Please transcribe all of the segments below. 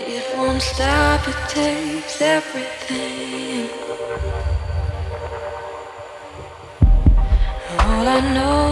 It won't stop, it takes everything. All I know.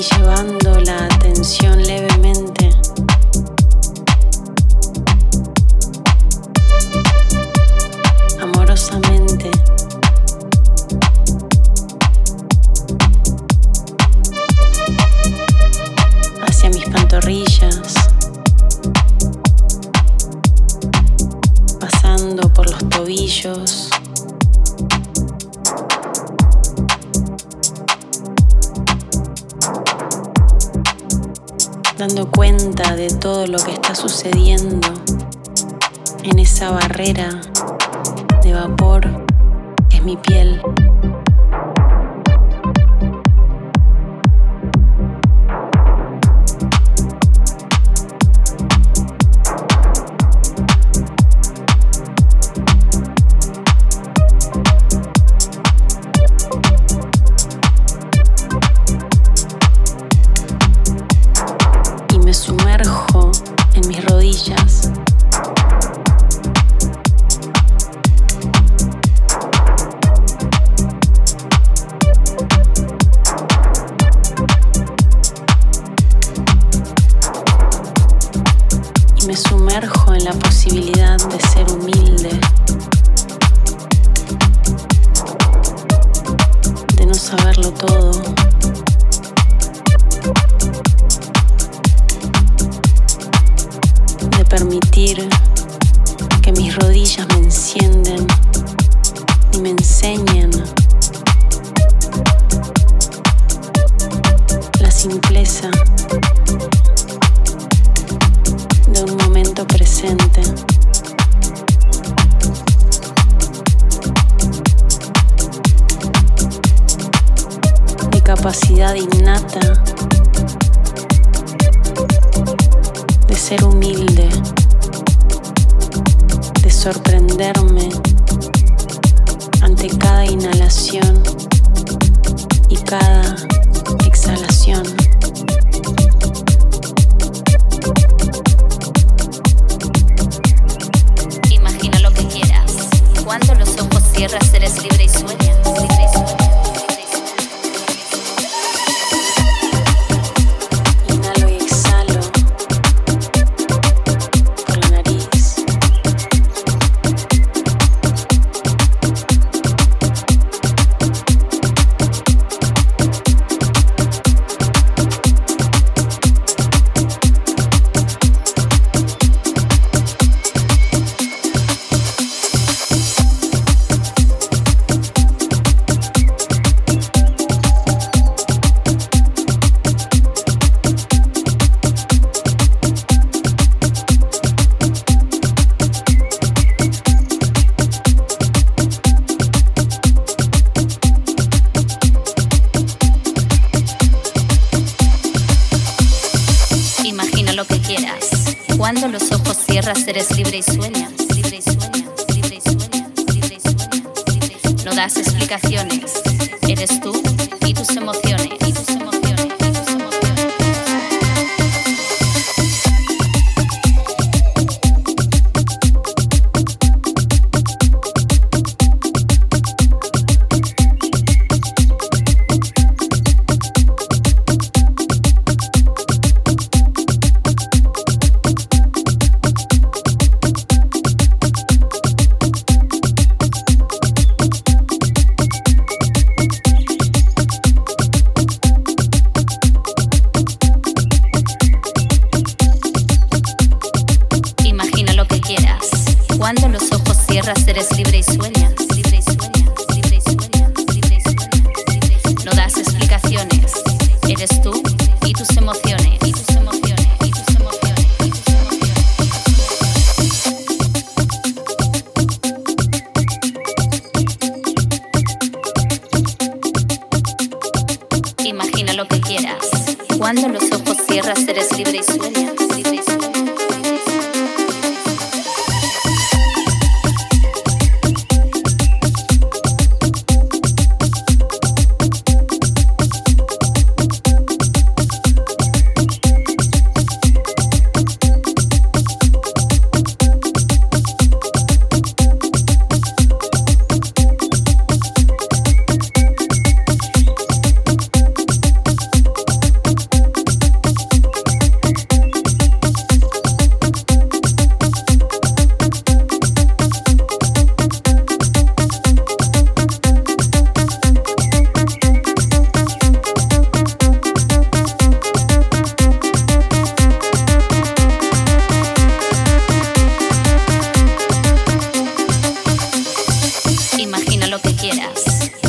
y llevando la atención levemente. Todo lo que está sucediendo en esa barrera de vapor que es mi piel. presente. Mi capacidad innata de ser humilde, de sorprenderme ante cada inhalación y cada exhalación. tierras eres libre.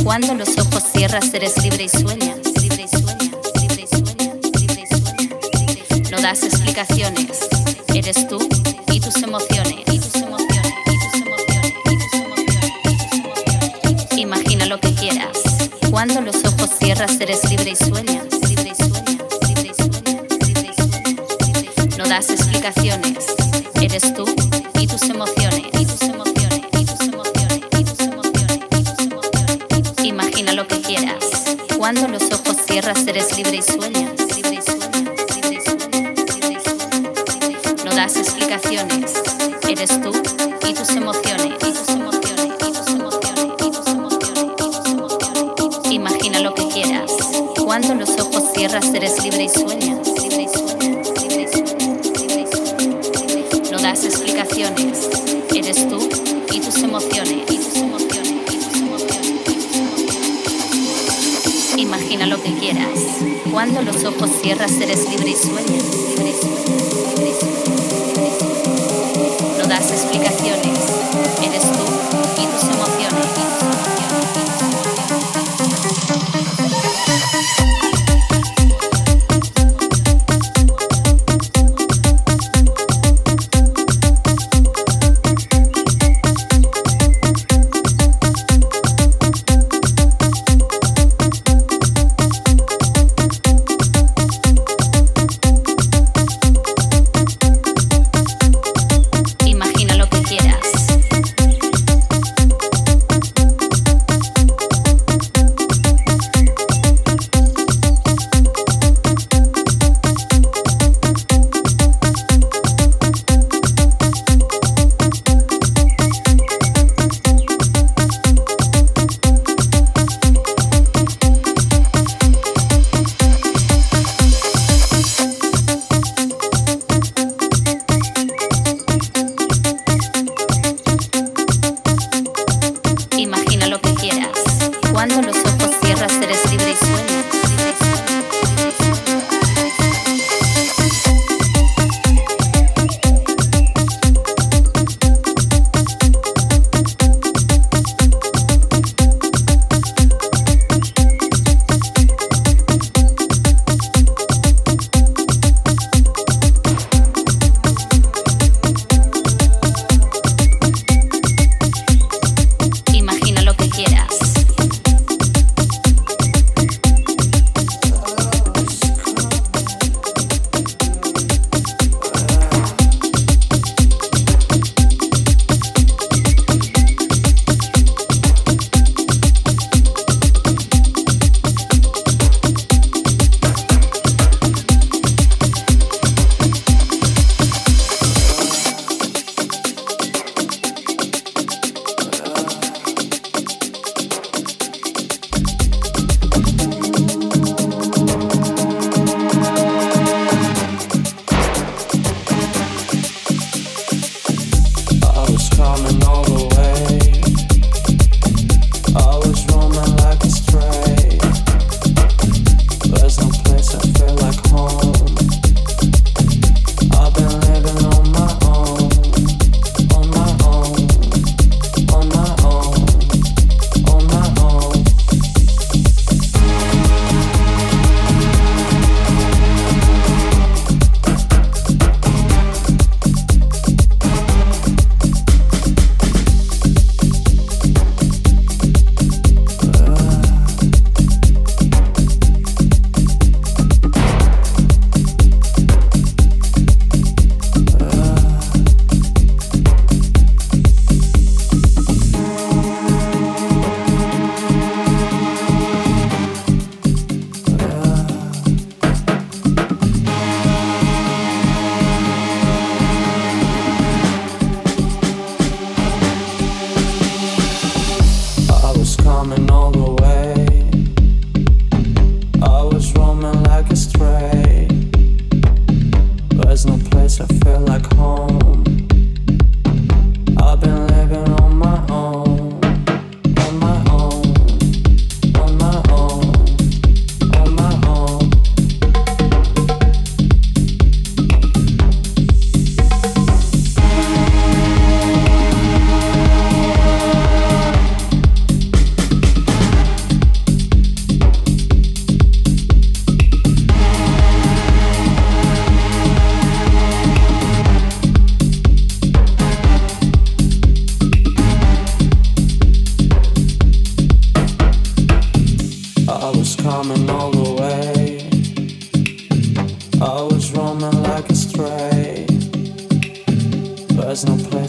Cuando los ojos cierras eres libre y sueñas. No das explicaciones, eres tú y tus emociones. Imagina lo que quieras. Cuando los ojos cierras eres libre y sueñas. No das explicaciones, eres tú Cuando los ojos cierras eres libre y sueñas. No das explicaciones, eres tú y tus emociones, Imagina lo que quieras. Cuando los ojos cierras eres libre y sueñas. No das explicaciones, eres tú y tus emociones, Cuando los ojos cierras eres libre y sueñas. No das explicaciones, eres tú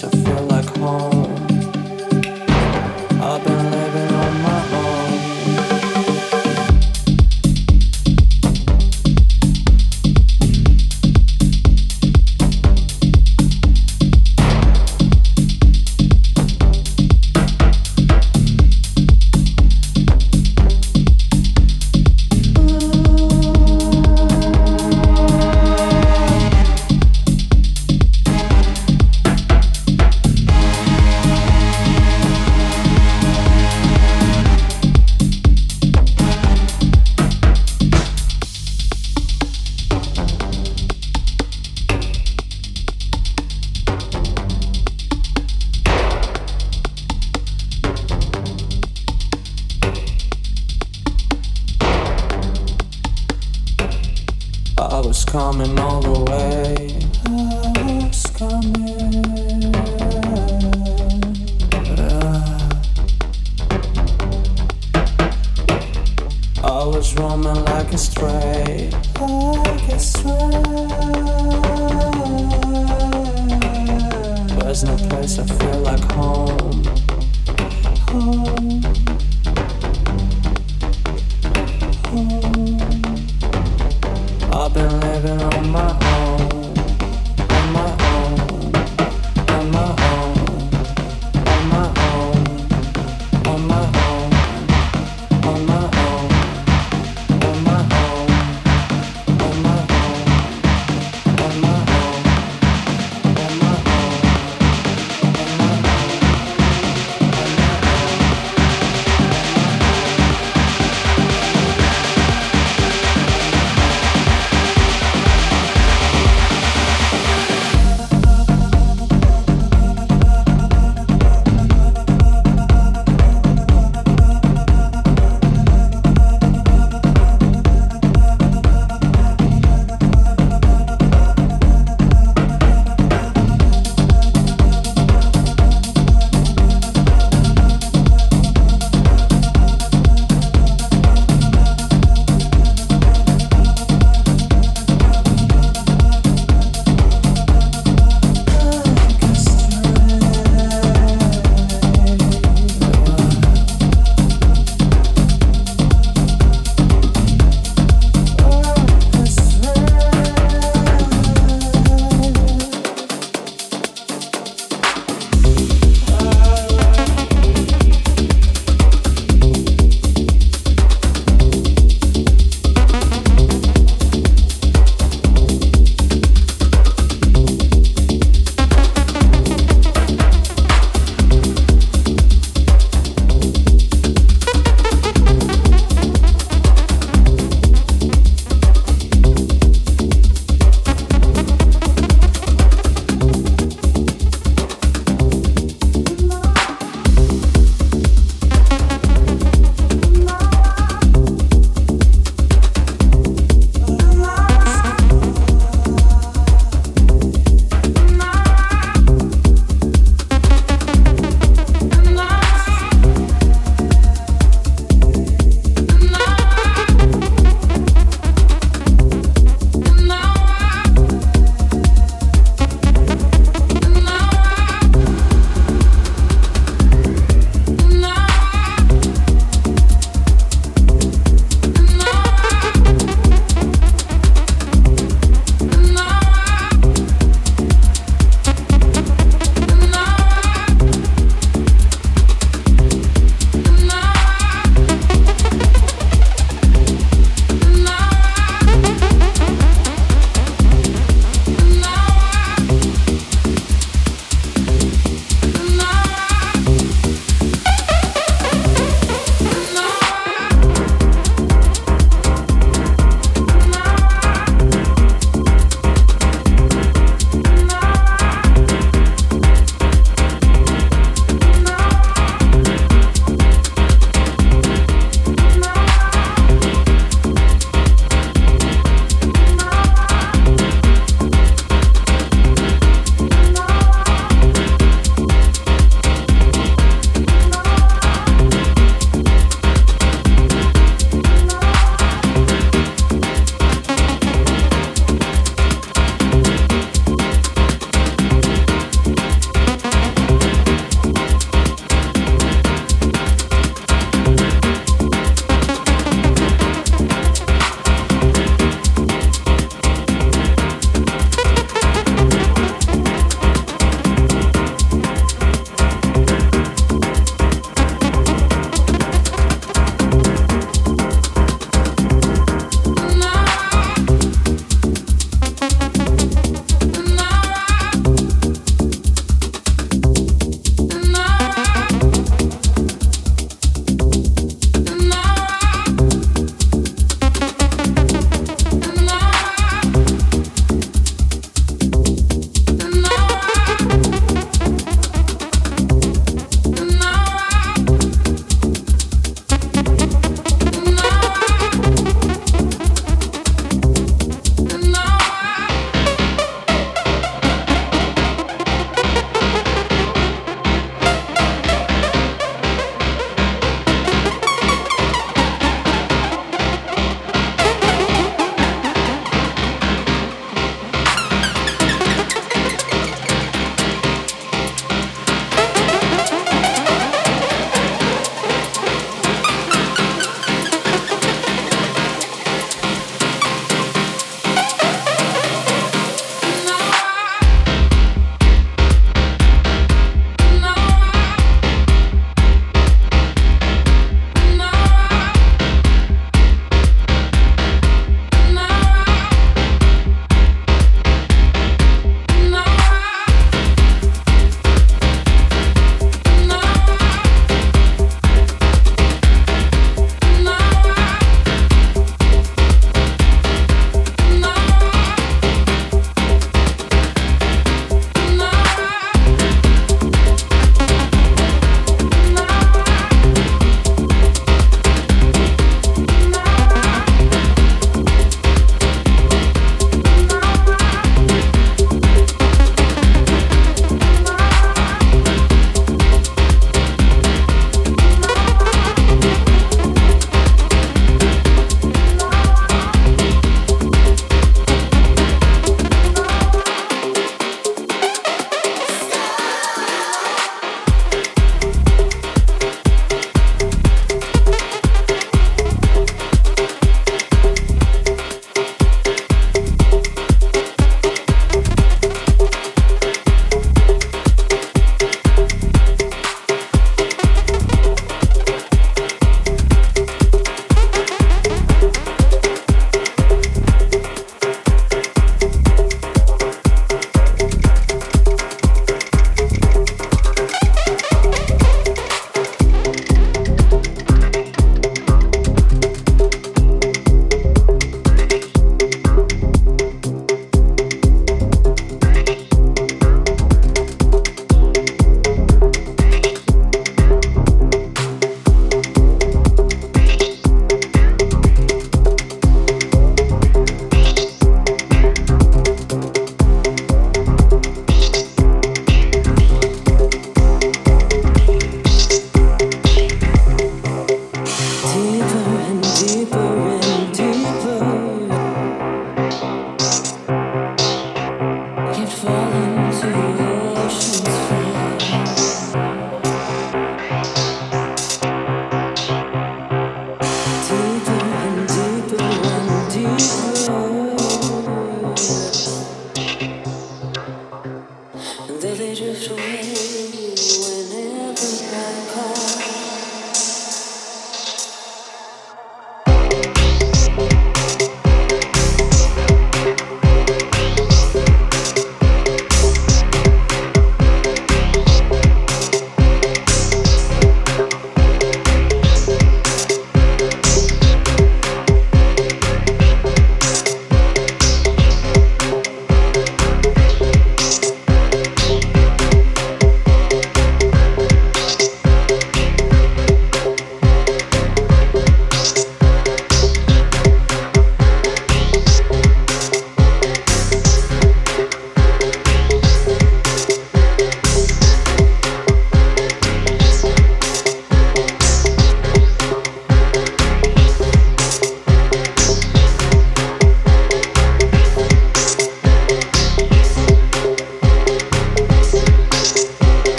place feel like home. I've been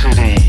city.